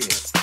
Yeah.